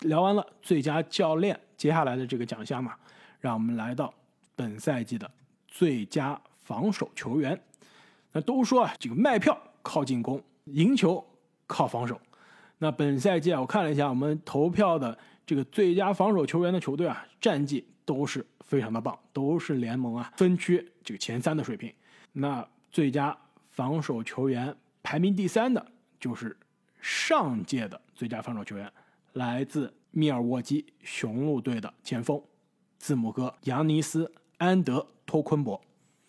聊完了最佳教练，接下来的这个奖项嘛，让我们来到本赛季的最佳防守球员。那都说啊，这个卖票靠进攻，赢球靠防守。那本赛季啊，我看了一下我们投票的这个最佳防守球员的球队啊，战绩都是非常的棒，都是联盟啊分区这个前三的水平。那最佳防守球员排名第三的就是上届的最佳防守球员。来自密尔沃基雄鹿队的前锋字母哥扬尼斯·安德托昆博。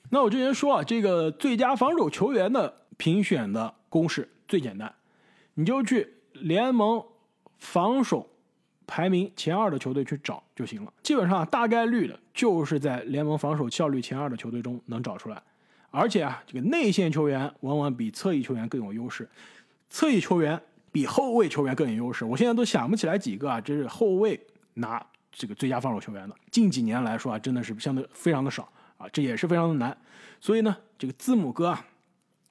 那我之前说啊，这个最佳防守球员的评选的公式最简单，你就去联盟防守排名前二的球队去找就行了。基本上大概率的就是在联盟防守效率前二的球队中能找出来。而且啊，这个内线球员往往比侧翼球员更有优势，侧翼球员。比后卫球员更有优势，我现在都想不起来几个啊，这是后卫拿这个最佳防守球员的。近几年来说啊，真的是相对非常的少啊，这也是非常的难。所以呢，这个字母哥啊，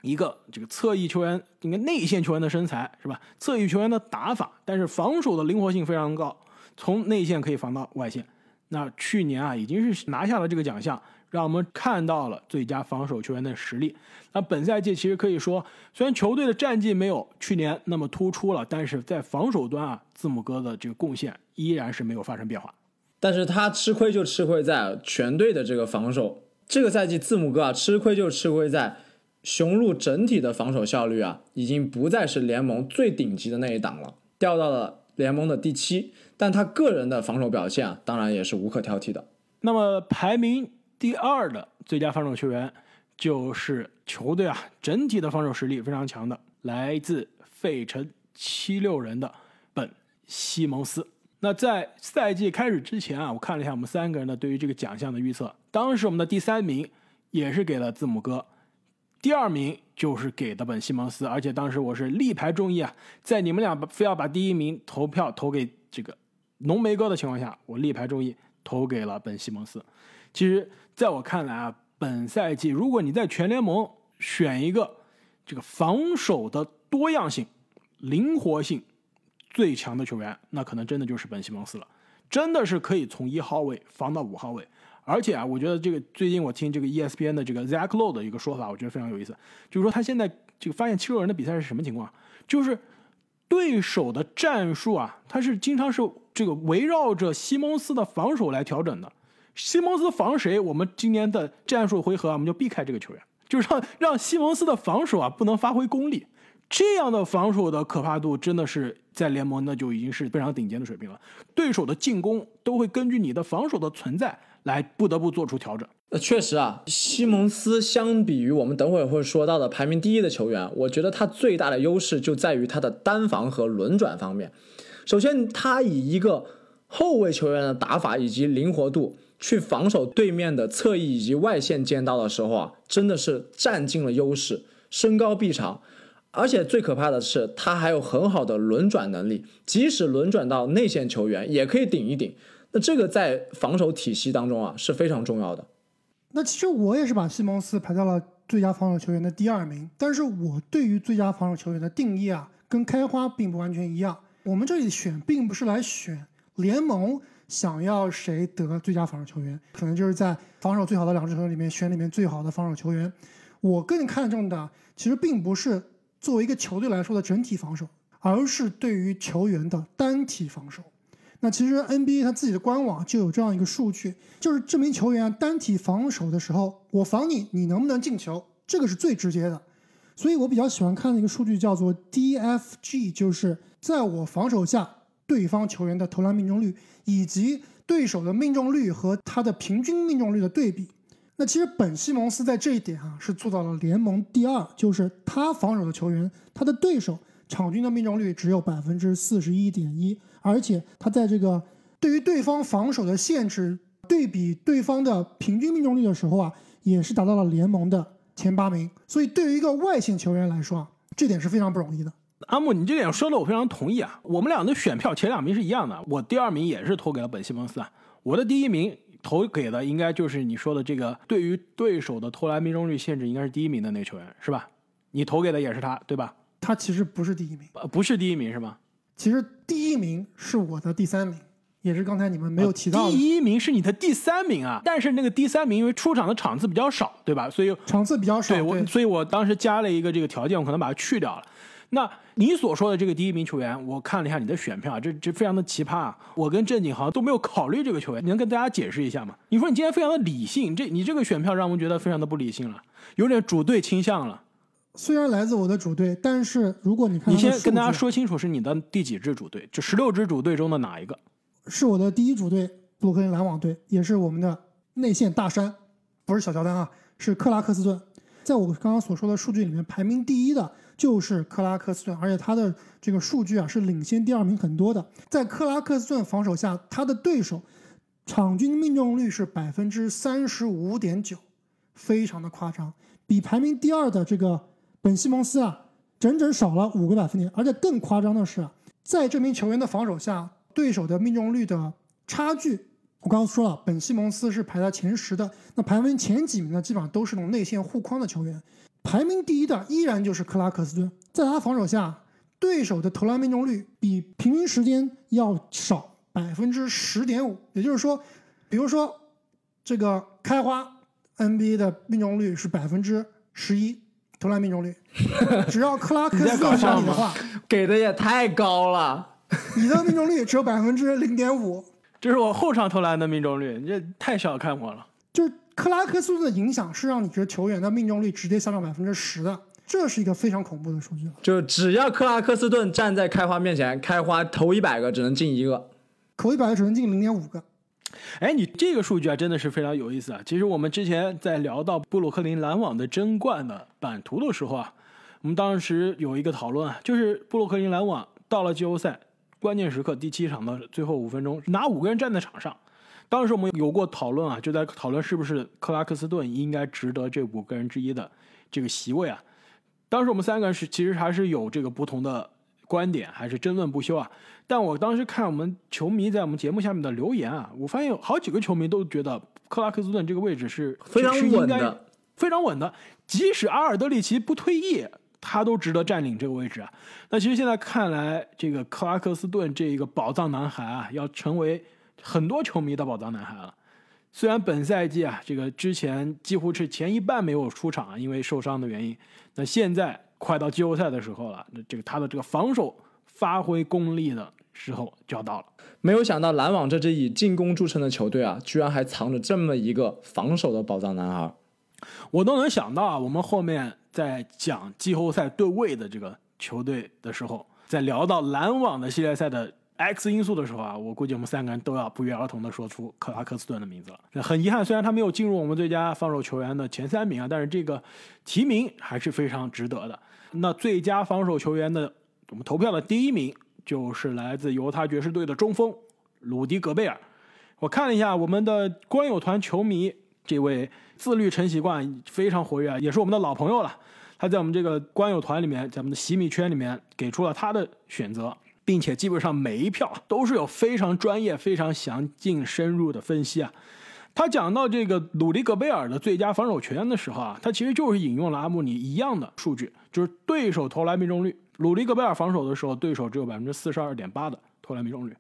一个这个侧翼球员，应该内线球员的身材是吧？侧翼球员的打法，但是防守的灵活性非常高，从内线可以防到外线。那去年啊，已经是拿下了这个奖项。让我们看到了最佳防守球员的实力。那本赛季其实可以说，虽然球队的战绩没有去年那么突出了，但是在防守端啊，字母哥的这个贡献依然是没有发生变化。但是他吃亏就吃亏在全队的这个防守。这个赛季字母哥啊，吃亏就吃亏在雄鹿整体的防守效率啊，已经不再是联盟最顶级的那一档了，掉到了联盟的第七。但他个人的防守表现啊，当然也是无可挑剔的。那么排名。第二的最佳防守球员就是球队啊，整体的防守实力非常强的，来自费城七六人的本西蒙斯。那在赛季开始之前啊，我看了一下我们三个人的对于这个奖项的预测，当时我们的第三名也是给了字母哥，第二名就是给的本西蒙斯，而且当时我是力排众议啊，在你们俩非要把第一名投票投给这个浓眉哥的情况下，我力排众议投给了本西蒙斯。其实，在我看来啊，本赛季如果你在全联盟选一个这个防守的多样性、灵活性最强的球员，那可能真的就是本西蒙斯了。真的是可以从一号位防到五号位，而且啊，我觉得这个最近我听这个 ESPN 的这个 Zach Lowe 的一个说法，我觉得非常有意思，就是说他现在这个发现七六人的比赛是什么情况？就是对手的战术啊，他是经常是这个围绕着西蒙斯的防守来调整的。西蒙斯防谁？我们今年的战术回合啊，我们就避开这个球员，就是让让西蒙斯的防守啊不能发挥功力。这样的防守的可怕度真的是在联盟那就已经是非常顶尖的水平了。对手的进攻都会根据你的防守的存在来不得不做出调整。呃，确实啊，西蒙斯相比于我们等会儿会说到的排名第一的球员，我觉得他最大的优势就在于他的单防和轮转方面。首先，他以一个后卫球员的打法以及灵活度。去防守对面的侧翼以及外线尖刀的时候啊，真的是占尽了优势，身高臂长，而且最可怕的是他还有很好的轮转能力，即使轮转到内线球员也可以顶一顶。那这个在防守体系当中啊是非常重要的。那其实我也是把西蒙斯排到了最佳防守球员的第二名，但是我对于最佳防守球员的定义啊，跟开花并不完全一样。我们这里选并不是来选联盟。想要谁得最佳防守球员，可能就是在防守最好的两支球队里面选里面最好的防守球员。我更看重的其实并不是作为一个球队来说的整体防守，而是对于球员的单体防守。那其实 NBA 它自己的官网就有这样一个数据，就是这名球员单体防守的时候，我防你，你能不能进球，这个是最直接的。所以我比较喜欢看的一个数据叫做 DFG，就是在我防守下。对方球员的投篮命中率以及对手的命中率和他的平均命中率的对比，那其实本西蒙斯在这一点啊是做到了联盟第二，就是他防守的球员，他的对手场均的命中率只有百分之四十一点一，而且他在这个对于对方防守的限制对比对方的平均命中率的时候啊，也是达到了联盟的前八名。所以对于一个外线球员来说啊，这点是非常不容易的。阿木，你这点说的我非常同意啊！我们俩的选票前两名是一样的，我第二名也是投给了本西蒙斯啊。我的第一名投给的应该就是你说的这个，对于对手的投篮命中率限制应该是第一名的那个球员是吧？你投给的也是他对吧？他其实不是第一名，呃，不是第一名是吗？其实第一名是我的第三名，也是刚才你们没有提到的，第一名是你的第三名啊，但是那个第三名因为出场的场次比较少，对吧？所以场次比较少。对我，所以我当时加了一个这个条件，我可能把它去掉了。那你所说的这个第一名球员，我看了一下你的选票，这这非常的奇葩啊！我跟正经好像都没有考虑这个球员，你能跟大家解释一下吗？你说你今天非常的理性，这你这个选票让我们觉得非常的不理性了，有点主队倾向了。虽然来自我的主队，但是如果你看，你先跟大家说清楚是你的第几支主队，这十六支主队中的哪一个？是我的第一主队布鲁克林篮网队，也是我们的内线大山，不是小乔丹啊，是克拉克斯顿。在我刚刚所说的数据里面，排名第一的就是克拉克斯顿，而且他的这个数据啊是领先第二名很多的。在克拉克斯顿防守下，他的对手场均命中率是百分之三十五点九，非常的夸张，比排名第二的这个本西蒙斯啊整整少了五个百分点。而且更夸张的是，在这名球员的防守下，对手的命中率的差距。我刚刚说了，本西蒙斯是排在前十的，那排名前几名呢？基本上都是那种内线护框的球员。排名第一的依然就是克拉克斯顿，在他防守下，对手的投篮命中率比平均时间要少百分之十点五。也就是说，比如说这个开花 NBA 的命中率是百分之十一，投篮命中率，只要克拉克斯顿上你的话，给的也太高了，你的命中率只有百分之零点五。这是我后场投篮的命中率，你这太小看我了。就是克拉克斯顿的影响是让你这球员的命中率直接下降百分之十的，这是一个非常恐怖的数据了。就只要克拉克斯顿站在开花面前，开花投一百个只能进一个，投一百个只能进零点五个。哎，你这个数据啊，真的是非常有意思啊。其实我们之前在聊到布鲁克林篮网的争冠的版图的时候啊，我们当时有一个讨论啊，就是布鲁克林篮网到了季后赛。关键时刻，第七场的最后五分钟，哪五个人站在场上？当时我们有过讨论啊，就在讨论是不是克拉克斯顿应该值得这五个人之一的这个席位啊。当时我们三个人是其实还是有这个不同的观点，还是争论不休啊。但我当时看我们球迷在我们节目下面的留言啊，我发现有好几个球迷都觉得克拉克斯顿这个位置是非常稳的，非常稳的，即使阿尔德里奇不退役。他都值得占领这个位置啊！那其实现在看来，这个克拉克斯顿这个宝藏男孩啊，要成为很多球迷的宝藏男孩了。虽然本赛季啊，这个之前几乎是前一半没有出场啊，因为受伤的原因。那现在快到季后赛的时候了，那这个他的这个防守发挥功力的时候就要到了。没有想到篮网这支以进攻著称的球队啊，居然还藏着这么一个防守的宝藏男孩。我都能想到啊，我们后面。在讲季后赛对位的这个球队的时候，在聊到篮网的系列赛的 X 因素的时候啊，我估计我们三个人都要不约而同的说出克拉克斯顿的名字了。很遗憾，虽然他没有进入我们最佳防守球员的前三名啊，但是这个提名还是非常值得的。那最佳防守球员的我们投票的第一名就是来自犹他爵士队的中锋鲁迪·戈贝尔。我看了一下我们的观友团球迷。这位自律成习惯，非常活跃，也是我们的老朋友了。他在我们这个观友团里面，在我们的洗米圈里面给出了他的选择，并且基本上每一票都是有非常专业、非常详尽、深入的分析啊。他讲到这个鲁迪·戈贝尔的最佳防守球员的时候啊，他其实就是引用了阿穆尼一样的数据，就是对手投篮命中率。鲁迪·戈贝尔防守的时候，对手只有百分之四十二点八的投篮命中率。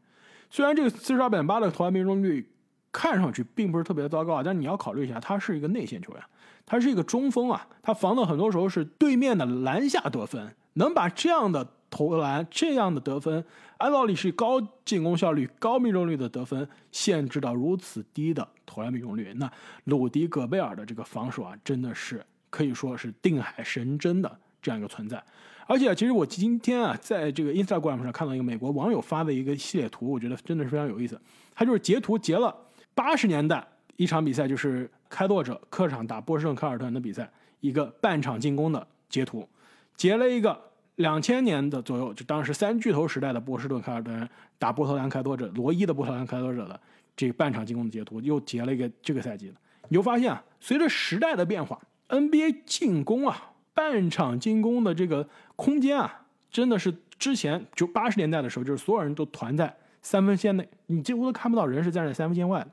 虽然这个四十二点八的投篮命中率。看上去并不是特别糟糕啊，但你要考虑一下，他是一个内线球员，他是一个中锋啊，他防的很多时候是对面的篮下得分，能把这样的投篮、这样的得分，按道理是高进攻效率、高命中率的得分，限制到如此低的投篮命中率，那鲁迪·戈贝尔的这个防守啊，真的是可以说是定海神针的这样一个存在。而且，其实我今天啊，在这个 Instagram 上看到一个美国网友发的一个系列图，我觉得真的是非常有意思。他就是截图截了。八十年代一场比赛就是开拓者客场打波士顿凯尔特人的比赛，一个半场进攻的截图，截了一个两千年的左右，就当时三巨头时代的波士顿凯尔特人打波特兰开拓者罗伊的波特兰开拓者的这半场进攻的截图，又截了一个这个赛季的，你就发现啊，随着时代的变化，NBA 进攻啊，半场进攻的这个空间啊，真的是之前就八十年代的时候，就是所有人都团在三分线内，你几乎都看不到人是站在三分线外的。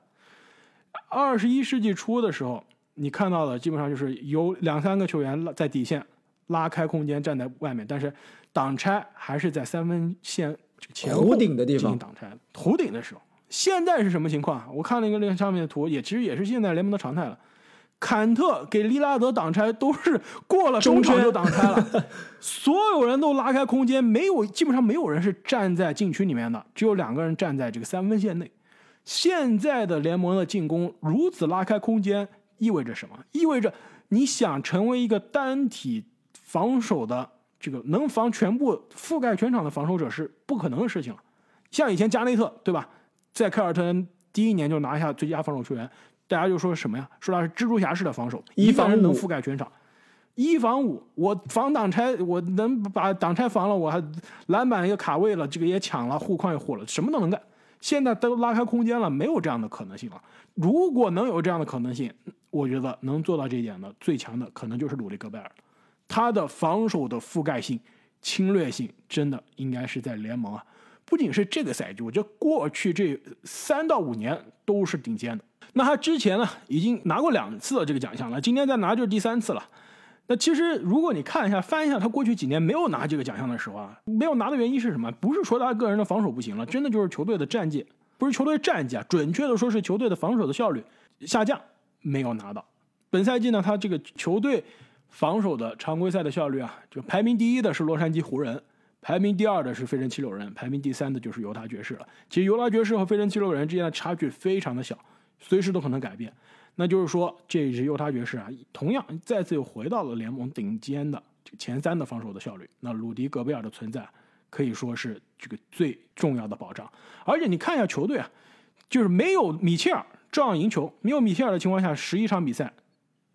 二十一世纪初的时候，你看到的基本上就是有两三个球员在底线拉开空间站在外面，但是挡拆还是在三分线这个前后弧顶的地进行方挡拆，弧顶的时候，现在是什么情况？我看了一个那上面的图，也其实也是现在联盟的常态了。坎特给利拉德挡拆都是过了中场就挡拆了，所有人都拉开空间，没有基本上没有人是站在禁区里面的，只有两个人站在这个三分线内。现在的联盟的进攻如此拉开空间，意味着什么？意味着你想成为一个单体防守的这个能防全部覆盖全场的防守者是不可能的事情了。像以前加内特对吧，在凯尔特人第一年就拿下最佳防守球员，大家就说什么呀？说他是蜘蛛侠式的防守，一防人能覆盖全场。一防五，我防挡拆，我能把挡拆防了，我还篮板也卡位了，这个也抢了，护框也护了，什么都能干。现在都拉开空间了，没有这样的可能性了。如果能有这样的可能性，我觉得能做到这一点的最强的可能就是鲁迪戈贝尔，他的防守的覆盖性、侵略性真的应该是在联盟啊，不仅是这个赛季，我觉得过去这三到五年都是顶尖的。那他之前呢，已经拿过两次的这个奖项了，今天再拿就是第三次了。那其实，如果你看一下、翻一下他过去几年没有拿这个奖项的时候啊，没有拿的原因是什么？不是说他个人的防守不行了，真的就是球队的战绩，不是球队战绩啊，准确的说是球队的防守的效率下降，没有拿到。本赛季呢，他这个球队防守的常规赛的效率啊，就排名第一的是洛杉矶湖人，排名第二的是费城七六人，排名第三的就是犹他爵士了。其实犹他爵士和费城七六人之间的差距非常的小，随时都可能改变。那就是说，这支犹他爵士啊，同样再次又回到了联盟顶尖的这个前三的防守的效率。那鲁迪·戈贝尔的存在可以说是这个最重要的保障。而且你看一下球队啊，就是没有米切尔照样赢球，没有米切尔的情况下，十一场比赛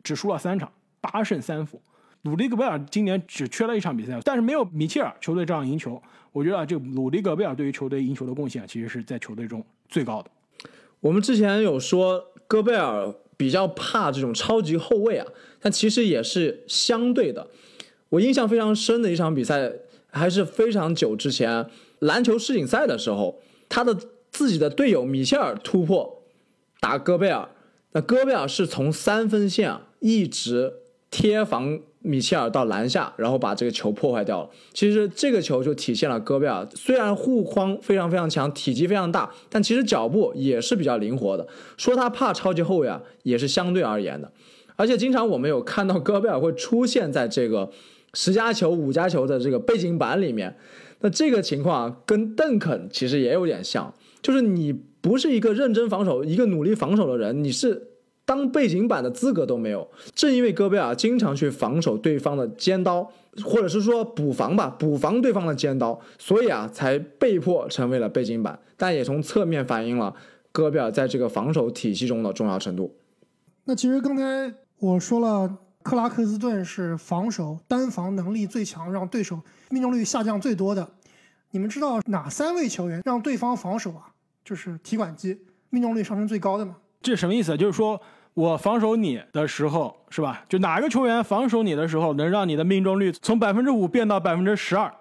只输了三场，八胜三负。鲁迪·戈贝尔今年只缺了一场比赛，但是没有米切尔，球队照样赢球。我觉得啊，这鲁迪·戈贝尔对于球队赢球的贡献，其实是在球队中最高的。我们之前有说戈贝尔比较怕这种超级后卫啊，但其实也是相对的。我印象非常深的一场比赛，还是非常久之前篮球世锦赛的时候，他的自己的队友米切尔突破打戈贝尔，那戈贝尔是从三分线一直贴防米切尔到篮下，然后把这个球破坏掉了。其实这个球就体现了戈贝尔虽然护框非常非常强，体积非常大，但其实脚步也是比较灵活的。说他怕超级后卫啊，也是相对而言的。而且经常我们有看到戈贝尔会出现在这个十加球、五加球的这个背景板里面。那这个情况啊，跟邓肯其实也有点像，就是你不是一个认真防守、一个努力防守的人，你是当背景板的资格都没有。正因为戈贝尔经常去防守对方的尖刀，或者是说补防吧，补防对方的尖刀，所以啊，才被迫成为了背景板。但也从侧面反映了戈贝尔在这个防守体系中的重要程度。那其实刚才我说了，克拉克斯顿是防守单防能力最强，让对手命中率下降最多的。你们知道哪三位球员让对方防守啊，就是提款机命中率上升最高的吗？这什么意思？就是说我防守你的时候，是吧？就哪个球员防守你的时候，能让你的命中率从百分之五变到百分之十二？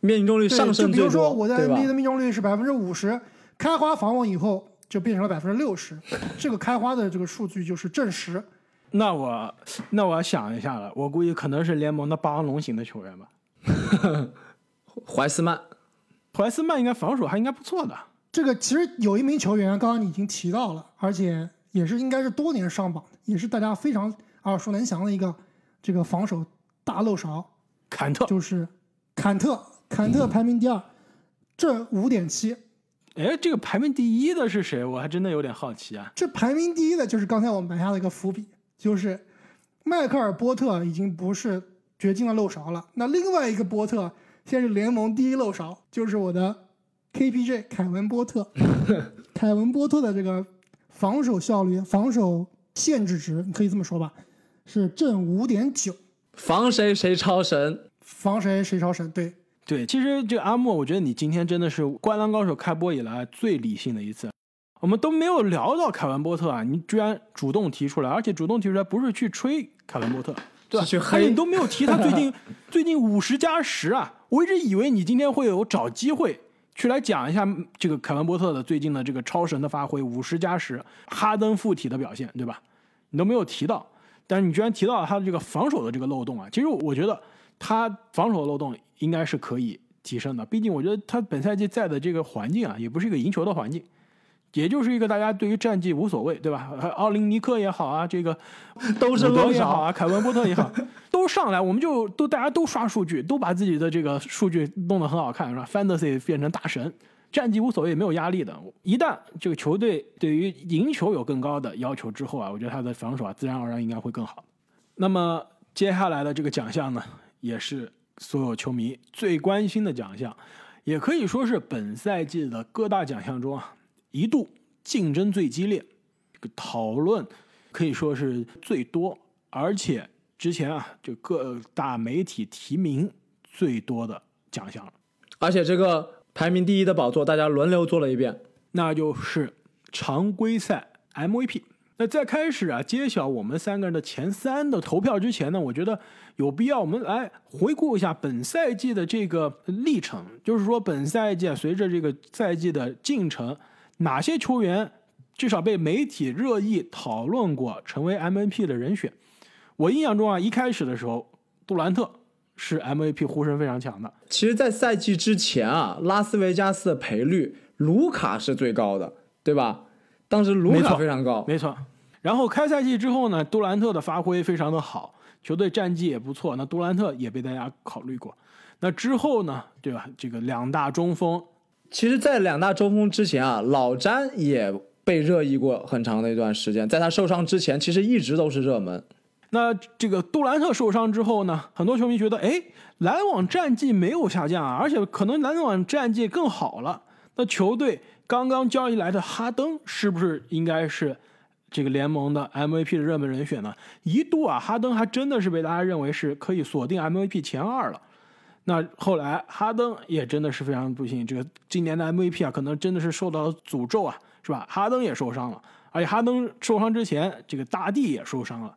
命中率对，上就比如说我在 NBA 的命中率是百分之五十，开花防我以后就变成了百分之六十，这个开花的这个数据就是证实。那我那我要想一下了，我估计可能是联盟的霸王龙型的球员吧。怀斯曼，怀斯曼应该防守还应该不错的。这个其实有一名球员，刚刚你已经提到了，而且也是应该是多年上榜的，也是大家非常耳熟能详的一个这个防守大漏勺，坎特，就是坎特。坎特排名第二，这五点七。哎，这个排名第一的是谁？我还真的有点好奇啊。这排名第一的就是刚才我们埋下的一个伏笔，就是迈克尔波特已经不是掘金的漏勺了。那另外一个波特现在是联盟第一漏勺，就是我的 KPJ 凯文波特。凯文波特的这个防守效率、防守限制值，你可以这么说吧，是正五点九，防谁谁超神。防谁谁超神。对，对，其实这阿莫，我觉得你今天真的是《灌篮高手》开播以来最理性的一次。我们都没有聊到凯文波特啊，你居然主动提出来，而且主动提出来不是去吹凯文波特，对吧？去黑而且你都没有提他最近 最近五十加十啊！我一直以为你今天会有找机会去来讲一下这个凯文波特的最近的这个超神的发挥，五十加十，哈登附体的表现，对吧？你都没有提到，但是你居然提到了他的这个防守的这个漏洞啊！其实我觉得他防守的漏洞应该是可以提升的。毕竟我觉得他本赛季在的这个环境啊，也不是一个赢球的环境，也就是一个大家对于战绩无所谓，对吧？奥林尼克也好啊，这个都是也好啊，凯文波特也好，都上来我们就都大家都刷数据，都把自己的这个数据弄得很好看，是吧？Fantasy 变成大神。战绩无所谓，没有压力的。一旦这个球队对于赢球有更高的要求之后啊，我觉得他的防守啊，自然而然应该会更好。那么接下来的这个奖项呢，也是所有球迷最关心的奖项，也可以说是本赛季的各大奖项中啊，一度竞争最激烈，这个讨论可以说是最多，而且之前啊，就各大媒体提名最多的奖项了。而且这个。排名第一的宝座，大家轮流做了一遍，那就是常规赛 MVP。那在开始啊揭晓我们三个人的前三的投票之前呢，我觉得有必要我们来回顾一下本赛季的这个历程，就是说本赛季啊随着这个赛季的进程，哪些球员至少被媒体热议讨论过成为 MVP 的人选。我印象中啊，一开始的时候，杜兰特。是 MVP 呼声非常强的。其实，在赛季之前啊，拉斯维加斯的赔率，卢卡是最高的，对吧？当时卢卡非常高，没错。然后开赛季之后呢，杜兰特的发挥非常的好，球队战绩也不错，那杜兰特也被大家考虑过。那之后呢，对吧？这个两大中锋，其实，在两大中锋之前啊，老詹也被热议过很长的一段时间，在他受伤之前，其实一直都是热门。那这个杜兰特受伤之后呢，很多球迷觉得，哎，篮网战绩没有下降啊，而且可能篮网战绩更好了。那球队刚刚交易来的哈登是不是应该是这个联盟的 MVP 的热门人选呢？一度啊，哈登还真的是被大家认为是可以锁定 MVP 前二了。那后来哈登也真的是非常不幸，这个今年的 MVP 啊，可能真的是受到了诅咒啊，是吧？哈登也受伤了，而且哈登受伤之前，这个大帝也受伤了。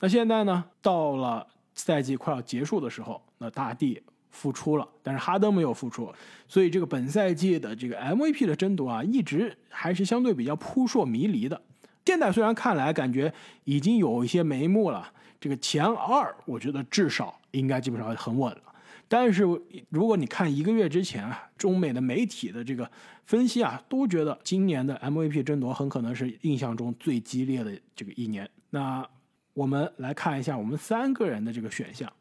那现在呢？到了赛季快要结束的时候，那大帝复出了，但是哈登没有复出，所以这个本赛季的这个 MVP 的争夺啊，一直还是相对比较扑朔迷离的。现在虽然看来感觉已经有一些眉目了，这个前二我觉得至少应该基本上很稳了。但是如果你看一个月之前啊，中美的媒体的这个分析啊，都觉得今年的 MVP 争夺很可能是印象中最激烈的这个一年。那我们来看一下我们三个人的这个选项。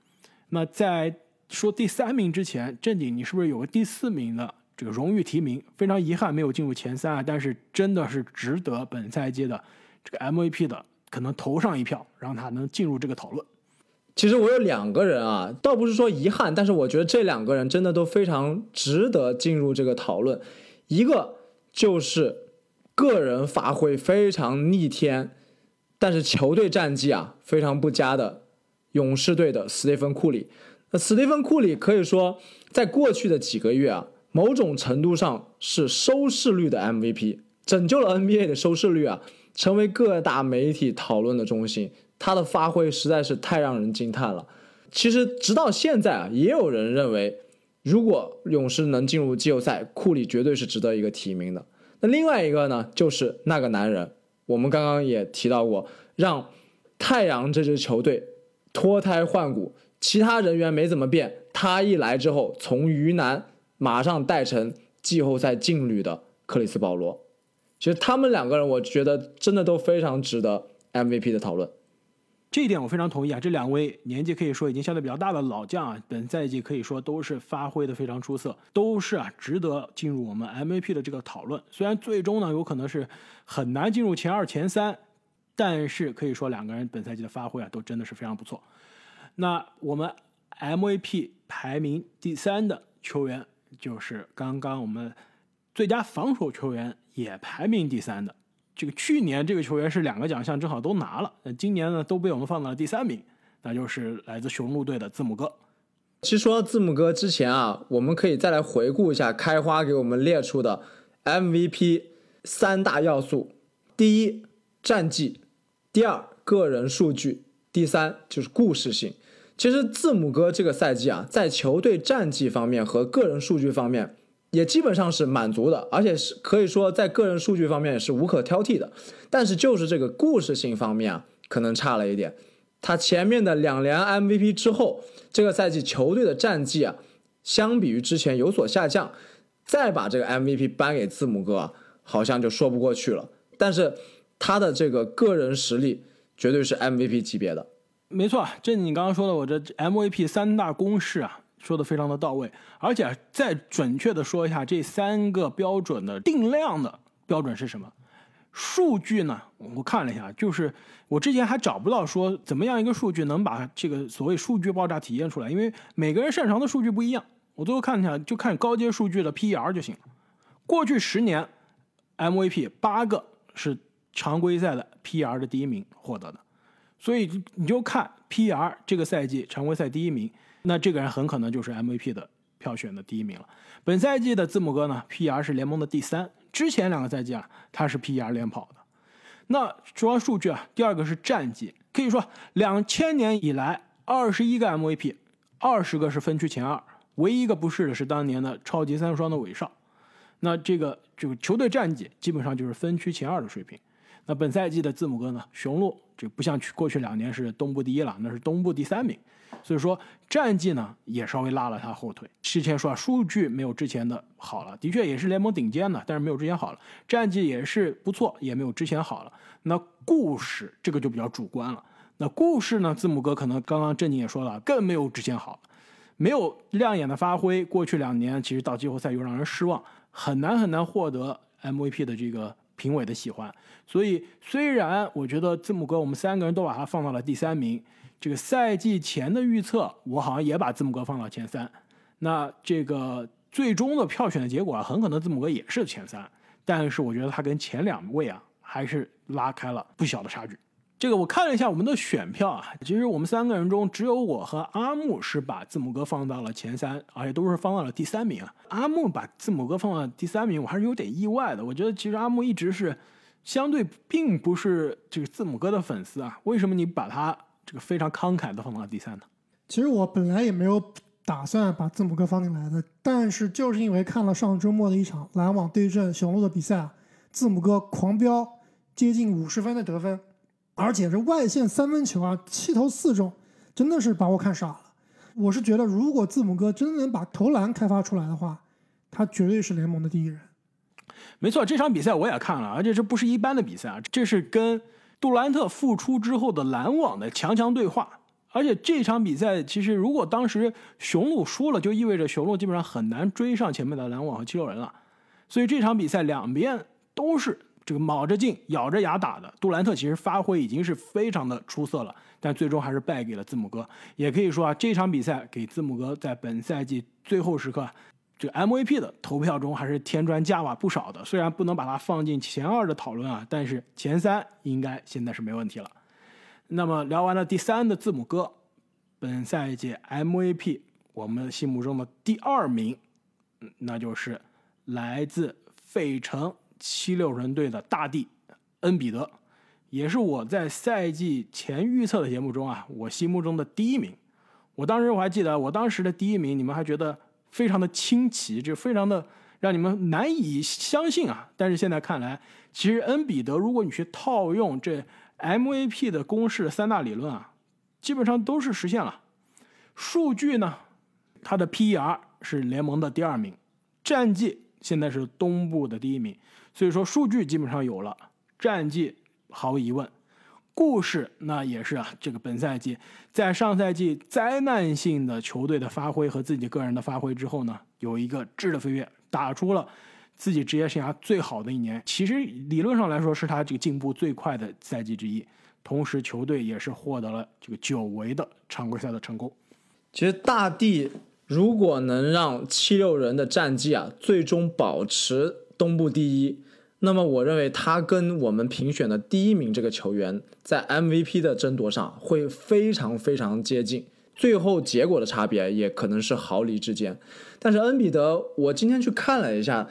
那在说第三名之前，正经你是不是有个第四名的这个荣誉提名？非常遗憾没有进入前三啊，但是真的是值得本赛季的这个 MVP 的，可能投上一票，让他能进入这个讨论。其实我有两个人啊，倒不是说遗憾，但是我觉得这两个人真的都非常值得进入这个讨论。一个就是个人发挥非常逆天。但是球队战绩啊非常不佳的勇士队的斯蒂芬库里，那斯蒂芬库里可以说在过去的几个月啊，某种程度上是收视率的 MVP，拯救了 NBA 的收视率啊，成为各大媒体讨论的中心。他的发挥实在是太让人惊叹了。其实直到现在啊，也有人认为，如果勇士能进入季后赛，库里绝对是值得一个提名的。那另外一个呢，就是那个男人。我们刚刚也提到过，让太阳这支球队脱胎换骨，其他人员没怎么变，他一来之后，从鱼腩马上带成季后赛劲旅的克里斯保罗。其实他们两个人，我觉得真的都非常值得 MVP 的讨论。这一点我非常同意啊！这两位年纪可以说已经相对比较大的老将啊，本赛季可以说都是发挥的非常出色，都是啊值得进入我们 MVP 的这个讨论。虽然最终呢有可能是很难进入前二前三，但是可以说两个人本赛季的发挥啊都真的是非常不错。那我们 MVP 排名第三的球员就是刚刚我们最佳防守球员也排名第三的。这个去年这个球员是两个奖项正好都拿了，那今年呢都被我们放到了第三名，那就是来自雄鹿队的字母哥。其实说到字母哥之前啊，我们可以再来回顾一下开花给我们列出的 MVP 三大要素：第一，战绩；第二，个人数据；第三就是故事性。其实字母哥这个赛季啊，在球队战绩方面和个人数据方面。也基本上是满足的，而且是可以说在个人数据方面是无可挑剔的。但是就是这个故事性方面啊，可能差了一点。他前面的两连 MVP 之后，这个赛季球队的战绩啊，相比于之前有所下降，再把这个 MVP 颁给字母哥，好像就说不过去了。但是他的这个个人实力绝对是 MVP 级别的。没错，这你刚刚说的，我这 MVP 三大公式啊，说的非常的到位。而且再准确的说一下，这三个标准的定量的标准是什么？数据呢？我看了一下，就是我之前还找不到说怎么样一个数据能把这个所谓数据爆炸体现出来，因为每个人擅长的数据不一样。我最后看一下，就看高阶数据的 PER 就行了。过去十年 MVP 八个是常规赛的 PER 的第一名获得的，所以你就看 PER 这个赛季常规赛第一名，那这个人很可能就是 MVP 的票选的第一名了。本赛季的字母哥呢，PR 是联盟的第三。之前两个赛季啊，他是 PER 连跑的。那说完数据啊，第二个是战绩，可以说两千年以来二十一个 MVP，二十个是分区前二，唯一一个不是的是当年的超级三双的韦少。那这个这个球队战绩基本上就是分区前二的水平。那本赛季的字母哥呢，雄鹿这不像去过去两年是东部第一了，那是东部第三名。所以说战绩呢也稍微拉了他后腿。之前说啊，数据没有之前的好了，的确也是联盟顶尖的，但是没有之前好了。战绩也是不错，也没有之前好了。那故事这个就比较主观了。那故事呢，字母哥可能刚刚正经也说了，更没有之前好，没有亮眼的发挥。过去两年其实到季后赛又让人失望，很难很难获得 MVP 的这个评委的喜欢。所以虽然我觉得字母哥我们三个人都把他放到了第三名。这个赛季前的预测，我好像也把字母哥放到前三。那这个最终的票选的结果啊，很可能字母哥也是前三。但是我觉得他跟前两位啊，还是拉开了不小的差距。这个我看了一下我们的选票啊，其实我们三个人中，只有我和阿木是把字母哥放到了前三，而且都是放到了第三名啊。阿木把字母哥放到第三名，我还是有点意外的。我觉得其实阿木一直是相对并不是这个字母哥的粉丝啊，为什么你把他？这个非常慷慨的放到了第三呢。其实我本来也没有打算把字母哥放进来的，但是就是因为看了上周末的一场篮网对阵雄鹿的比赛啊，字母哥狂飙接近五十分的得分，而且这外线三分球啊，七投四中，真的是把我看傻了。我是觉得，如果字母哥真能把投篮开发出来的话，他绝对是联盟的第一人。没错，这场比赛我也看了，而且这不是一般的比赛啊，这是跟。杜兰特复出之后的篮网的强强对话，而且这场比赛其实如果当时雄鹿输了，就意味着雄鹿基本上很难追上前面的篮网和七六人了。所以这场比赛两边都是这个卯着劲、咬着牙打的。杜兰特其实发挥已经是非常的出色了，但最终还是败给了字母哥。也可以说啊，这场比赛给字母哥在本赛季最后时刻。这个 MVP 的投票中还是添砖加瓦不少的，虽然不能把它放进前二的讨论啊，但是前三应该现在是没问题了。那么聊完了第三的字母哥，本赛季 MVP 我们心目中的第二名，那就是来自费城七六人队的大帝恩比德，也是我在赛季前预测的节目中啊，我心目中的第一名。我当时我还记得，我当时的第一名，你们还觉得？非常的清奇，就非常的让你们难以相信啊！但是现在看来，其实恩比德，如果你去套用这 MVP 的公式三大理论啊，基本上都是实现了。数据呢，他的 PER 是联盟的第二名，战绩现在是东部的第一名，所以说数据基本上有了，战绩毫无疑问。故事那也是啊，这个本赛季在上赛季灾难性的球队的发挥和自己个人的发挥之后呢，有一个质的飞跃，打出了自己职业生涯最好的一年。其实理论上来说是他这个进步最快的赛季之一，同时球队也是获得了这个久违的常规赛的成功。其实大帝如果能让七六人的战绩啊最终保持东部第一。那么我认为他跟我们评选的第一名这个球员在 MVP 的争夺上会非常非常接近，最后结果的差别也可能是毫厘之间。但是恩比德，我今天去看了一下，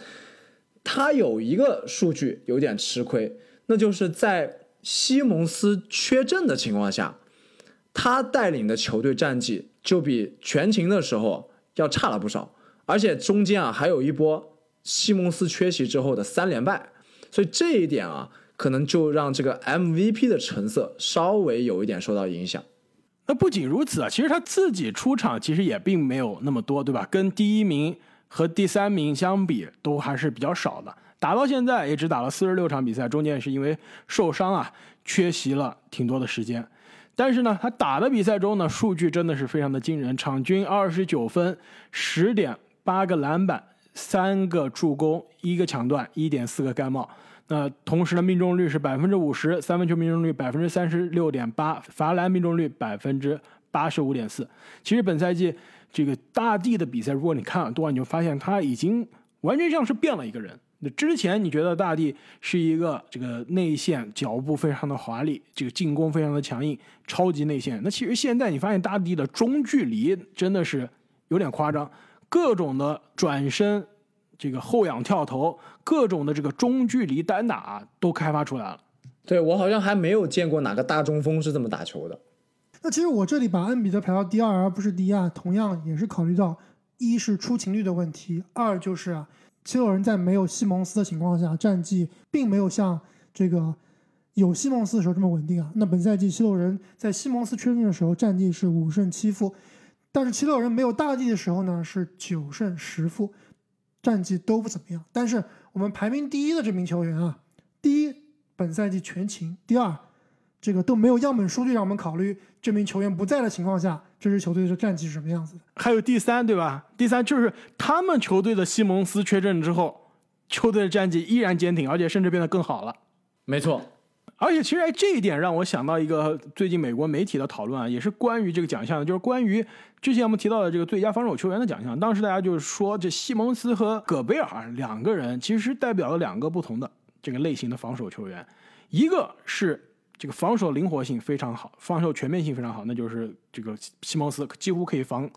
他有一个数据有点吃亏，那就是在西蒙斯缺阵的情况下，他带领的球队战绩就比全勤的时候要差了不少，而且中间啊还有一波西蒙斯缺席之后的三连败。所以这一点啊，可能就让这个 MVP 的成色稍微有一点受到影响。那不仅如此啊，其实他自己出场其实也并没有那么多，对吧？跟第一名和第三名相比，都还是比较少的。打到现在也只打了四十六场比赛，中间也是因为受伤啊，缺席了挺多的时间。但是呢，他打的比赛中呢，数据真的是非常的惊人，场均二十九分、十点八个篮板、三个助攻、一个抢断、一点四个盖帽。那同时呢，命中率是百分之五十，三分球命中率百分之三十六点八，罚篮命中率百分之八十五点四。其实本赛季这个大帝的比赛，如果你看耳多，你就发现他已经完全像是变了一个人。那之前你觉得大帝是一个这个内线脚步非常的华丽，这个进攻非常的强硬，超级内线。那其实现在你发现大帝的中距离真的是有点夸张，各种的转身。这个后仰跳投，各种的这个中距离单打都开发出来了。对我好像还没有见过哪个大中锋是这么打球的。那其实我这里把恩比德排到第二而不是第一啊，同样也是考虑到一是出勤率的问题，二就是啊，七六人在没有西蒙斯的情况下，战绩并没有像这个有西蒙斯的时候这么稳定啊。那本赛季七六人在西蒙斯缺阵的时候，战绩是五胜七负，但是七六人没有大帝的时候呢，是九胜十负。战绩都不怎么样，但是我们排名第一的这名球员啊，第一本赛季全勤，第二这个都没有样本数据让我们考虑这名球员不在的情况下，这支球队的战绩是什么样子的。还有第三，对吧？第三就是他们球队的西蒙斯缺阵之后，球队的战绩依然坚挺，而且甚至变得更好了。没错。而且其实这一点让我想到一个最近美国媒体的讨论啊，也是关于这个奖项的，就是关于之前我们提到的这个最佳防守球员的奖项。当时大家就是说，这西蒙斯和戈贝尔两个人其实代表了两个不同的这个类型的防守球员，一个是这个防守灵活性非常好，防守全面性非常好，那就是这个西蒙斯几乎可以防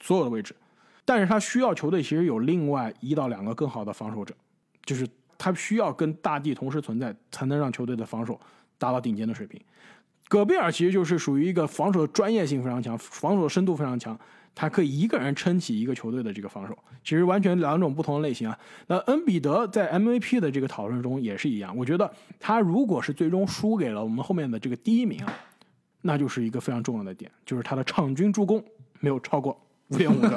所有的位置，但是他需要球队其实有另外一到两个更好的防守者，就是。他需要跟大地同时存在，才能让球队的防守达到顶尖的水平。戈贝尔其实就是属于一个防守的专业性非常强、防守深度非常强，他可以一个人撑起一个球队的这个防守，其实完全两种不同的类型啊。那恩比德在 MVP 的这个讨论中也是一样，我觉得他如果是最终输给了我们后面的这个第一名啊，那就是一个非常重要的点，就是他的场均助攻没有超过。五点五个，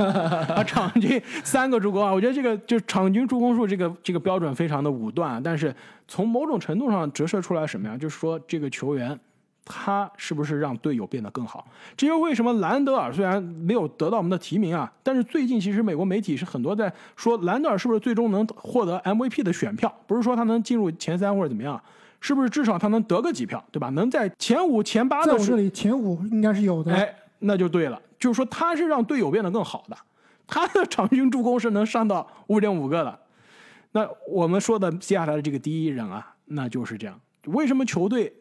啊，场均三个助攻啊！我觉得这个就场均助攻数这个这个标准非常的武断，但是从某种程度上折射出来什么呀？就是说这个球员他是不是让队友变得更好？这就为什么兰德尔虽然没有得到我们的提名啊，但是最近其实美国媒体是很多在说兰德尔是不是最终能获得 MVP 的选票？不是说他能进入前三或者怎么样，是不是至少他能得个几票，对吧？能在前五前八的这里前五应该是有的，哎，那就对了。就是说，他是让队友变得更好的，他的场均助攻是能上到五点五个的。那我们说的接下来的这个第一人啊，那就是这样。为什么球队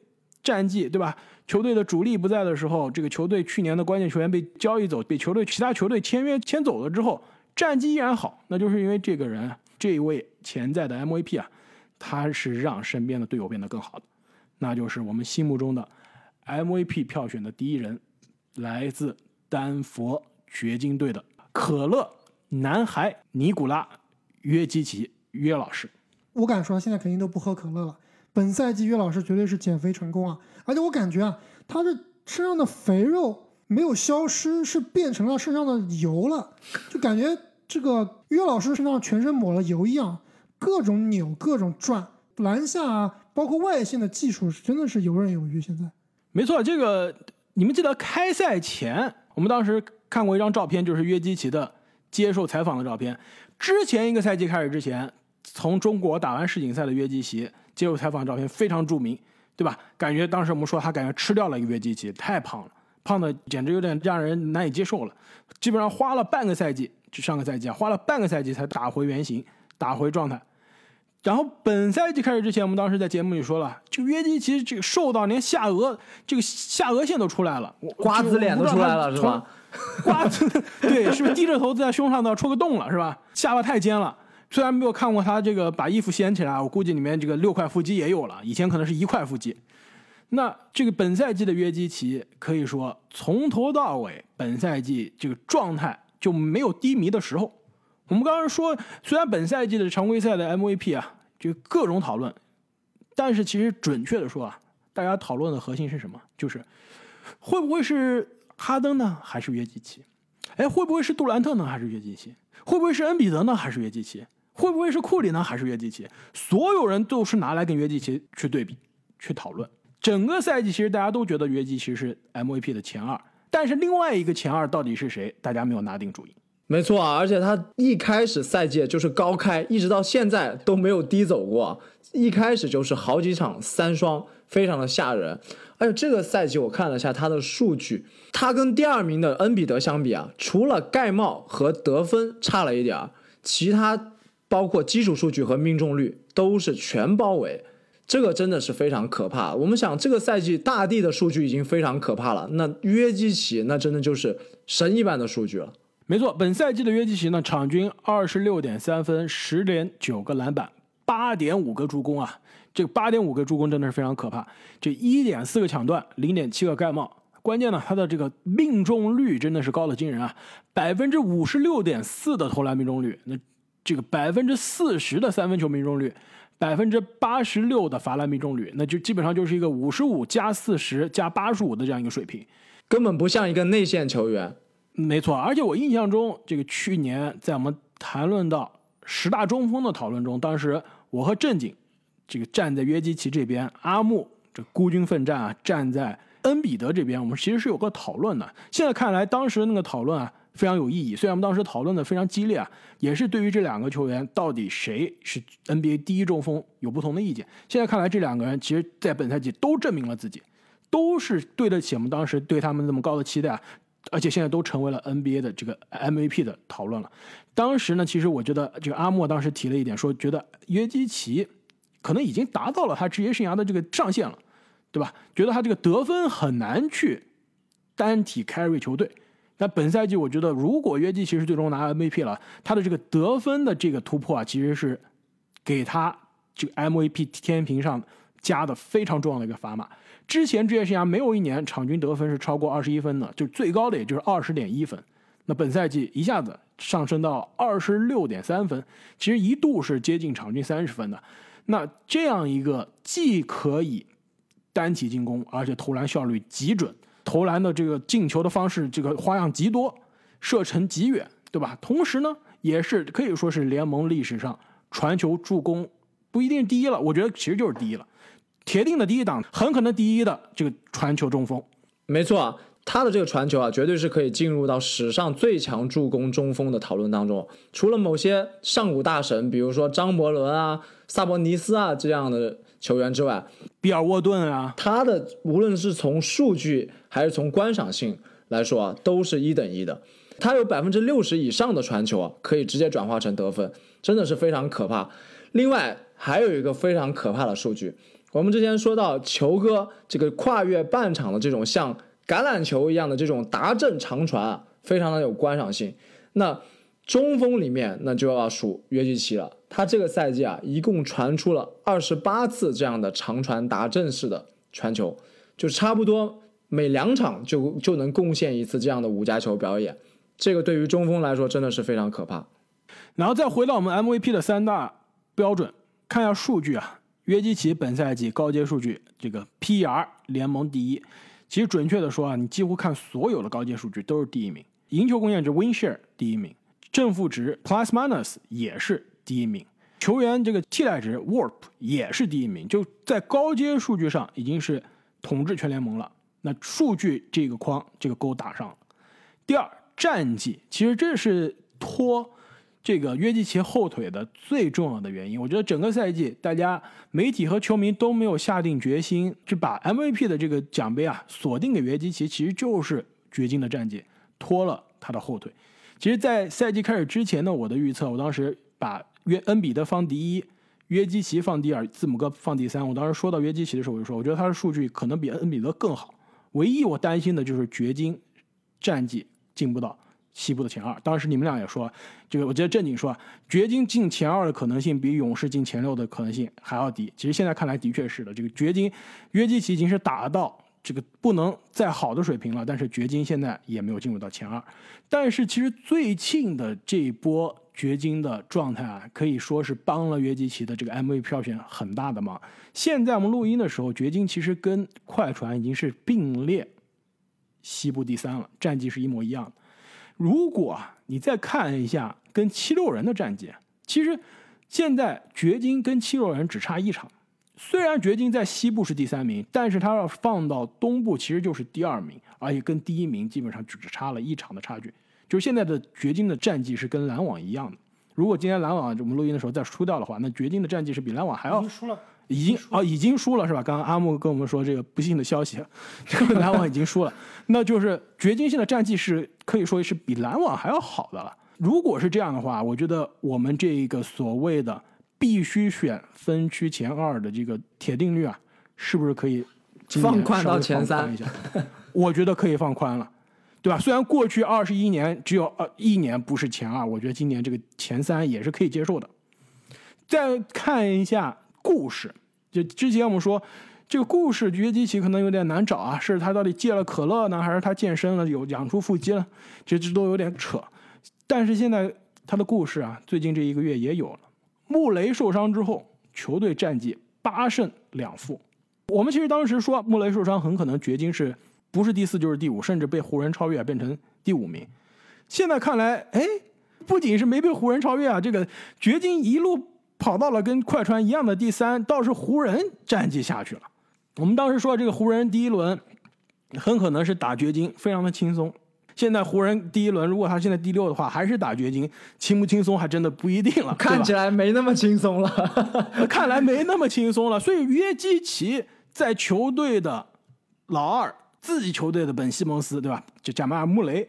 战绩对吧？球队的主力不在的时候，这个球队去年的关键球员被交易走，被球队其他球队签约签走了之后，战绩依然好，那就是因为这个人，这一位潜在的 MVP 啊，他是让身边的队友变得更好的，那就是我们心目中的 MVP 票选的第一人，来自。丹佛掘金队的可乐男孩尼古拉约基奇约老师，我敢说现在肯定都不喝可乐了。本赛季约老师绝对是减肥成功啊！而且我感觉啊，他的身上的肥肉没有消失，是变成了身上的油了，就感觉这个约老师身上全身抹了油一样，各种扭，各种转，篮下啊，包括外线的技术是真的是游刃有余。现在，没错，这个你们记得开赛前。我们当时看过一张照片，就是约基奇的接受采访的照片。之前一个赛季开始之前，从中国打完世锦赛的约基奇接受采访照片非常著名，对吧？感觉当时我们说他感觉吃掉了一个约基奇，太胖了，胖的简直有点让人难以接受了。基本上花了半个赛季，就上个赛季啊，花了半个赛季才打回原形，打回状态。然后本赛季开始之前，我们当时在节目里说了，这个约基奇这个瘦到连下颚这个下颚线都出来了，瓜子脸都出来了，是吧？瓜子对，是不是低着头在胸上都要戳个洞了，是吧？下巴太尖了。虽然没有看过他这个把衣服掀起来，我估计里面这个六块腹肌也有了，以前可能是一块腹肌。那这个本赛季的约基奇可以说从头到尾，本赛季这个状态就没有低迷的时候。我们刚刚说，虽然本赛季的常规赛的 MVP 啊，就各种讨论，但是其实准确的说啊，大家讨论的核心是什么？就是会不会是哈登呢，还是约基奇？哎，会不会是杜兰特呢，还是约基奇？会不会是恩比德呢，还是约基奇？会不会是库里呢，还是约基奇？所有人都是拿来跟约基奇去对比、去讨论。整个赛季其实大家都觉得约基奇是 MVP 的前二，但是另外一个前二到底是谁，大家没有拿定主意。没错啊，而且他一开始赛季就是高开，一直到现在都没有低走过，一开始就是好几场三双，非常的吓人。而且这个赛季我看了一下他的数据，他跟第二名的恩比德相比啊，除了盖帽和得分差了一点儿，其他包括基础数据和命中率都是全包围。这个真的是非常可怕。我们想，这个赛季大帝的数据已经非常可怕了，那约基奇那真的就是神一般的数据了。没错，本赛季的约基奇呢，场均二十六点三分，十点九个篮板，八点五个助攻啊！这八点五个助攻真的是非常可怕。这一点四个抢断，零点七个盖帽，关键呢，他的这个命中率真的是高的惊人啊！百分之五十六点四的投篮命中率，那这个百分之四十的三分球命中率，百分之八十六的罚篮命中率，那就基本上就是一个五十五加四十加八十五的这样一个水平，根本不像一个内线球员。没错，而且我印象中，这个去年在我们谈论到十大中锋的讨论中，当时我和正经这个站在约基奇这边，阿木这孤军奋战啊，站在恩比德这边，我们其实是有个讨论的。现在看来，当时那个讨论啊非常有意义。虽然我们当时讨论的非常激烈啊，也是对于这两个球员到底谁是 NBA 第一中锋有不同的意见。现在看来，这两个人其实在本赛季都证明了自己，都是对得起我们当时对他们那么高的期待啊。而且现在都成为了 NBA 的这个 MVP 的讨论了。当时呢，其实我觉得这个阿莫当时提了一点，说觉得约基奇可能已经达到了他职业生涯的这个上限了，对吧？觉得他这个得分很难去单体 carry 球队。那本赛季我觉得，如果约基奇是最终拿 MVP 了，他的这个得分的这个突破啊，其实是给他这个 MVP 天平上加的非常重要的一个砝码。之前职业生涯没有一年场均得分是超过二十一分的，就最高的也就是二十点一分。那本赛季一下子上升到二十六点三分，其实一度是接近场均三十分的。那这样一个既可以单体进攻，而且投篮效率极准，投篮的这个进球的方式这个花样极多，射程极远，对吧？同时呢，也是可以说是联盟历史上传球助攻不一定第一了，我觉得其实就是第一了。铁定的第一档，很可能第一的这个传球中锋，没错啊，他的这个传球啊，绝对是可以进入到史上最强助攻中锋的讨论当中。除了某些上古大神，比如说张伯伦啊、萨博尼斯啊这样的球员之外，比尔沃顿啊，他的无论是从数据还是从观赏性来说啊，都是一等一的。他有百分之六十以上的传球啊，可以直接转化成得分，真的是非常可怕。另外还有一个非常可怕的数据。我们之前说到球哥这个跨越半场的这种像橄榄球一样的这种达阵长传啊，非常的有观赏性。那中锋里面那就要数约基奇了，他这个赛季啊一共传出了二十八次这样的长传达阵式的传球，就差不多每两场就就能贡献一次这样的五加球表演。这个对于中锋来说真的是非常可怕。然后再回到我们 MVP 的三大标准，看一下数据啊。约基奇本赛季高阶数据，这个 PER 联盟第一。其实准确的说啊，你几乎看所有的高阶数据都是第一名。赢球贡献值 Win Share 第一名，正负值 Plus Minus 也是第一名。球员这个替代值 Warp 也是第一名，就在高阶数据上已经是统治全联盟了。那数据这个框这个勾打上了。第二，战绩其实这是托。这个约基奇后腿的最重要的原因，我觉得整个赛季大家媒体和球迷都没有下定决心去把 MVP 的这个奖杯啊锁定给约基奇，其实就是掘金的战绩拖了他的后腿。其实，在赛季开始之前呢，我的预测，我当时把约恩比德放第一，约基奇放第二，字母哥放第三。我当时说到约基奇的时候，我就说，我觉得他的数据可能比恩比德更好。唯一我担心的就是掘金战绩进不到。西部的前二，当时你们俩也说，这个我记得正经说，掘金进前二的可能性比勇士进前六的可能性还要低。其实现在看来的确是的，这个掘金约基奇已经是打到这个不能再好的水平了，但是掘金现在也没有进入到前二。但是其实最近的这一波掘金的状态啊，可以说是帮了约基奇的这个 MVP 票选很大的忙。现在我们录音的时候，掘金其实跟快船已经是并列。西部第三了，战绩是一模一样的。如果你再看一下跟七六人的战绩，其实现在掘金跟七六人只差一场。虽然掘金在西部是第三名，但是他要放到东部，其实就是第二名，而且跟第一名基本上只差了一场的差距。就是现在的掘金的战绩是跟篮网一样的。如果今天篮网我们录音的时候再输掉的话，那掘金的战绩是比篮网还要输了，已经啊已经输了是吧？刚刚阿木跟我们说这个不幸的消息，这个篮网已经输了，那就是掘金现在战绩是可以说是比篮网还要好的了。如果是这样的话，我觉得我们这个所谓的必须选分区前二的这个铁定律啊，是不是可以放宽到前三？我觉得可以放宽了。对吧？虽然过去二十一年只有呃一年不是前二，我觉得今年这个前三也是可以接受的。再看一下故事，就之前我们说这个故事约基奇可能有点难找啊，是他到底戒了可乐呢，还是他健身了有养出腹肌了？这这都有点扯。但是现在他的故事啊，最近这一个月也有了。穆雷受伤之后，球队战绩八胜两负。我们其实当时说穆雷受伤很可能掘金是不是第四就是第五，甚至被湖人超越变成第五名。现在看来，哎，不仅是没被湖人超越啊，这个掘金一路跑到了跟快船一样的第三，倒是湖人战绩下去了。我们当时说这个湖人第一轮很可能是打掘金，非常的轻松。现在湖人第一轮，如果他现在第六的话，还是打掘金，轻不轻松还真的不一定了。看起来没那么轻松了。看来没那么轻松了。所以约基奇在球队的老二，自己球队的本西蒙斯，对吧？就贾马尔穆雷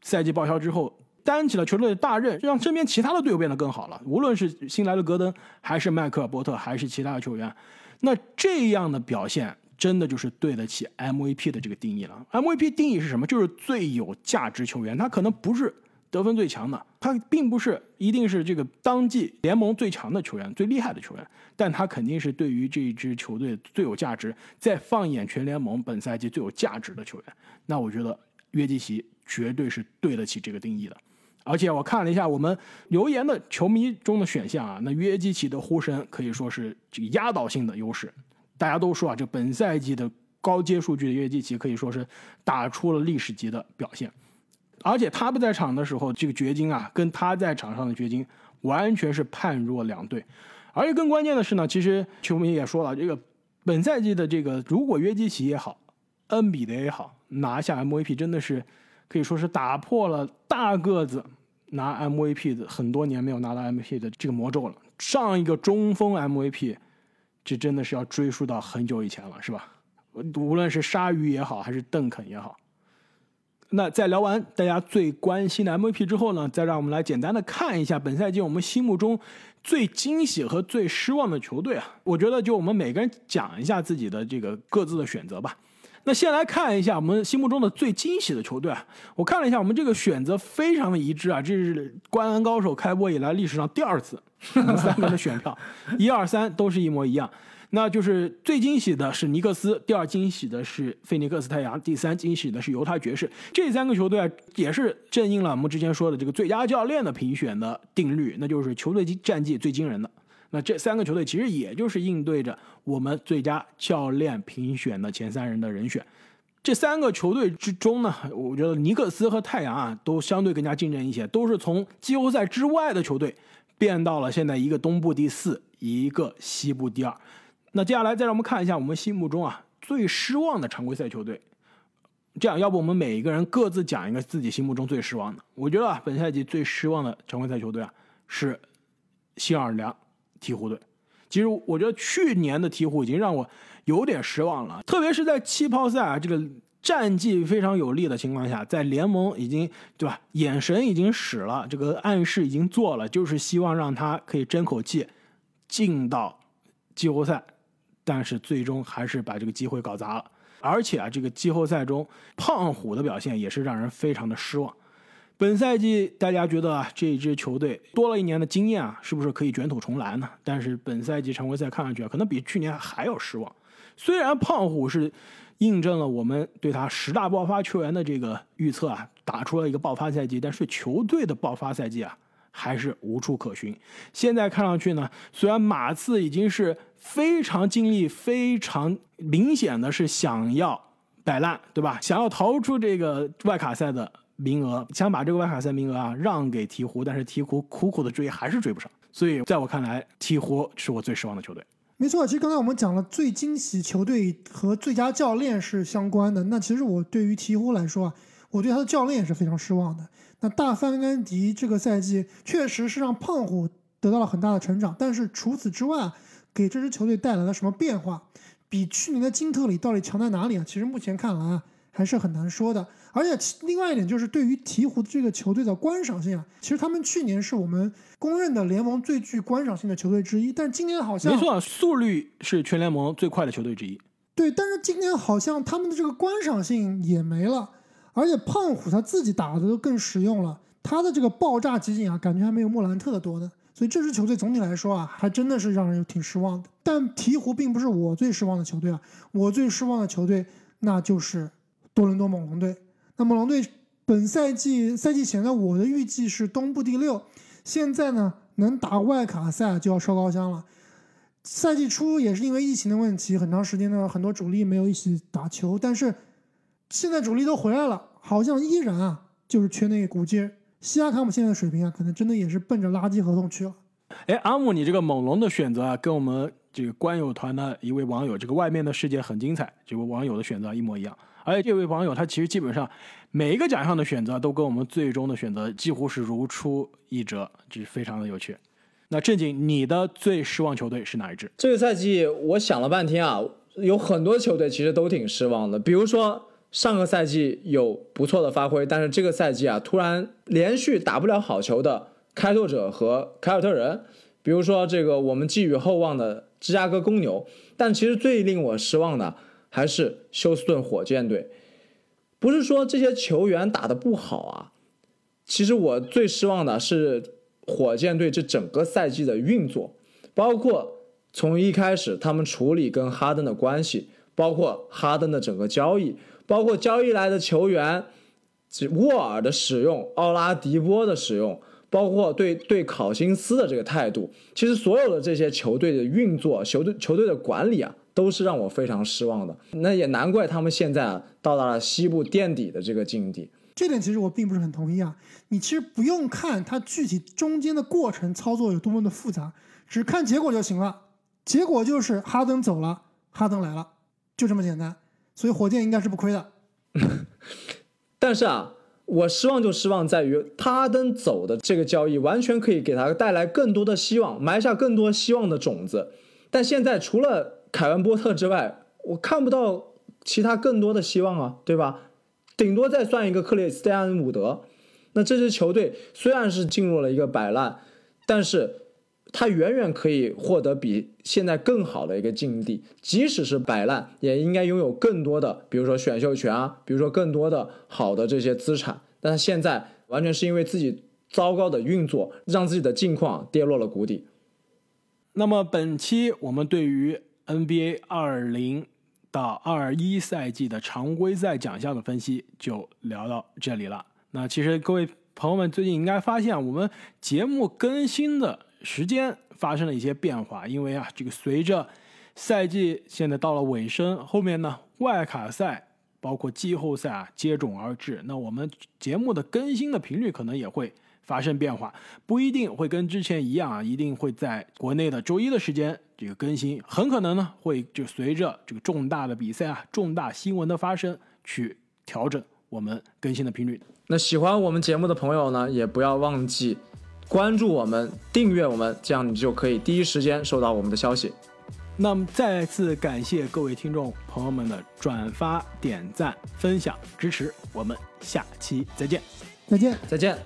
赛季报销之后，担起了球队的大任，让身边其他的队友变得更好了。无论是新来的戈登，还是迈克尔波特，还是其他的球员，那这样的表现。真的就是对得起 MVP 的这个定义了。MVP 定义是什么？就是最有价值球员。他可能不是得分最强的，他并不是一定是这个当季联盟最强的球员、最厉害的球员，但他肯定是对于这一支球队最有价值，在放眼全联盟本赛季最有价值的球员。那我觉得约基奇绝对是对得起这个定义的。而且我看了一下我们留言的球迷中的选项啊，那约基奇的呼声可以说是这个压倒性的优势。大家都说啊，这本赛季的高阶数据的约基奇可以说是打出了历史级的表现，而且他不在场的时候，这个掘金啊，跟他在场上的掘金完全是判若两队。而且更关键的是呢，其实球迷也说了，这个本赛季的这个如果约基奇也好，恩比德也好，拿下 MVP 真的是可以说是打破了大个子拿 MVP 的很多年没有拿到 MVP 的这个魔咒了。上一个中锋 MVP。这真的是要追溯到很久以前了，是吧？无论是鲨鱼也好，还是邓肯也好。那在聊完大家最关心的 MVP 之后呢，再让我们来简单的看一下本赛季我们心目中最惊喜和最失望的球队啊。我觉得就我们每个人讲一下自己的这个各自的选择吧。那先来看一下我们心目中的最惊喜的球队啊。我看了一下，我们这个选择非常的一致啊，这是《灌篮高手》开播以来历史上第二次。三个人的选票，一二三都是一模一样。那就是最惊喜的是尼克斯，第二惊喜的是菲尼克斯太阳，第三惊喜的是犹他爵士。这三个球队啊，也是正应了我们之前说的这个最佳教练的评选的定律，那就是球队战绩最惊人的。那这三个球队其实也就是应对着我们最佳教练评选的前三人的人选。这三个球队之中呢，我觉得尼克斯和太阳啊，都相对更加竞争一些，都是从季后赛之外的球队。变到了现在一个东部第四，一个西部第二。那接下来再让我们看一下我们心目中啊最失望的常规赛球队。这样，要不我们每一个人各自讲一个自己心目中最失望的。我觉得啊，本赛季最失望的常规赛球队啊是新奥尔良鹈鹕队。其实我觉得去年的鹈鹕已经让我有点失望了，特别是在气泡赛啊这个。战绩非常有利的情况下，在联盟已经对吧？眼神已经使了，这个暗示已经做了，就是希望让他可以争口气，进到季后赛，但是最终还是把这个机会搞砸了。而且啊，这个季后赛中胖虎的表现也是让人非常的失望。本赛季大家觉得啊，这支球队多了一年的经验啊，是不是可以卷土重来呢？但是本赛季常规赛看上去啊，可能比去年还要失望。虽然胖虎是。印证了我们对他十大爆发球员的这个预测啊，打出了一个爆发赛季，但是球队的爆发赛季啊，还是无处可寻。现在看上去呢，虽然马刺已经是非常尽力、非常明显的是想要摆烂，对吧？想要逃出这个外卡赛的名额，想把这个外卡赛名额啊让给鹈鹕，但是鹈鹕苦苦的追还是追不上。所以在我看来，鹈鹕是我最失望的球队。没错，其实刚才我们讲了最惊喜球队和最佳教练是相关的。那其实我对于鹈鹕来说啊，我对他的教练也是非常失望的。那大范甘迪这个赛季确实是让胖虎得到了很大的成长，但是除此之外，给这支球队带来了什么变化？比去年的金特里到底强在哪里啊？其实目前看来啊，还是很难说的。而且另外一点就是对于鹈鹕这个球队的观赏性啊，其实他们去年是我们公认的联盟最具观赏性的球队之一，但今年好像没错，速率是全联盟最快的球队之一。对，但是今年好像他们的这个观赏性也没了，而且胖虎他自己打的都更实用了，他的这个爆炸集锦啊，感觉还没有莫兰特的多呢。所以这支球队总体来说啊，还真的是让人挺失望的。但鹈鹕并不是我最失望的球队啊，我最失望的球队那就是多伦多猛龙队。那猛龙队本赛季赛季前呢，我的预计是东部第六，现在呢能打外卡赛就要烧高香了。赛季初也是因为疫情的问题，很长时间呢很多主力没有一起打球，但是现在主力都回来了，好像依然啊就是缺那个股劲儿。西亚卡姆现在的水平啊，可能真的也是奔着垃圾合同去了。哎，阿木，你这个猛龙的选择啊，跟我们这个观友团的一位网友，这个外面的世界很精彩，这位网友的选择一模一样。而且这位网友他其实基本上每一个奖项的选择都跟我们最终的选择几乎是如出一辙，这是非常的有趣。那正经，你的最失望球队是哪一支？这个赛季我想了半天啊，有很多球队其实都挺失望的。比如说上个赛季有不错的发挥，但是这个赛季啊突然连续打不了好球的开拓者和凯尔特人，比如说这个我们寄予厚望的芝加哥公牛，但其实最令我失望的。还是休斯顿火箭队，不是说这些球员打的不好啊。其实我最失望的是火箭队这整个赛季的运作，包括从一开始他们处理跟哈登的关系，包括哈登的整个交易，包括交易来的球员，沃尔的使用，奥拉迪波的使用，包括对对考辛斯的这个态度，其实所有的这些球队的运作，球队球队的管理啊。都是让我非常失望的，那也难怪他们现在啊到达了西部垫底的这个境地。这点其实我并不是很同意啊。你其实不用看它具体中间的过程操作有多么的复杂，只看结果就行了。结果就是哈登走了，哈登来了，就这么简单。所以火箭应该是不亏的。但是啊，我失望就失望在于哈登走的这个交易完全可以给他带来更多的希望，埋下更多希望的种子。但现在除了凯文波特之外，我看不到其他更多的希望啊，对吧？顶多再算一个克里斯蒂安伍德。那这支球队虽然是进入了一个摆烂，但是他远远可以获得比现在更好的一个境地。即使是摆烂，也应该拥有更多的，比如说选秀权啊，比如说更多的好的这些资产。但是现在完全是因为自己糟糕的运作，让自己的境况跌落了谷底。那么本期我们对于 NBA 二零到二一赛季的常规赛奖项的分析就聊到这里了。那其实各位朋友们最近应该发现，我们节目更新的时间发生了一些变化，因为啊，这个随着赛季现在到了尾声，后面呢外卡赛包括季后赛啊接踵而至，那我们节目的更新的频率可能也会。发生变化不一定会跟之前一样啊，一定会在国内的周一的时间这个更新，很可能呢会就随着这个重大的比赛啊、重大新闻的发生去调整我们更新的频率。那喜欢我们节目的朋友呢，也不要忘记关注我们、订阅我们，这样你就可以第一时间收到我们的消息。那么再次感谢各位听众朋友们的转发、点赞、分享、支持，我们下期再见，再见，再见。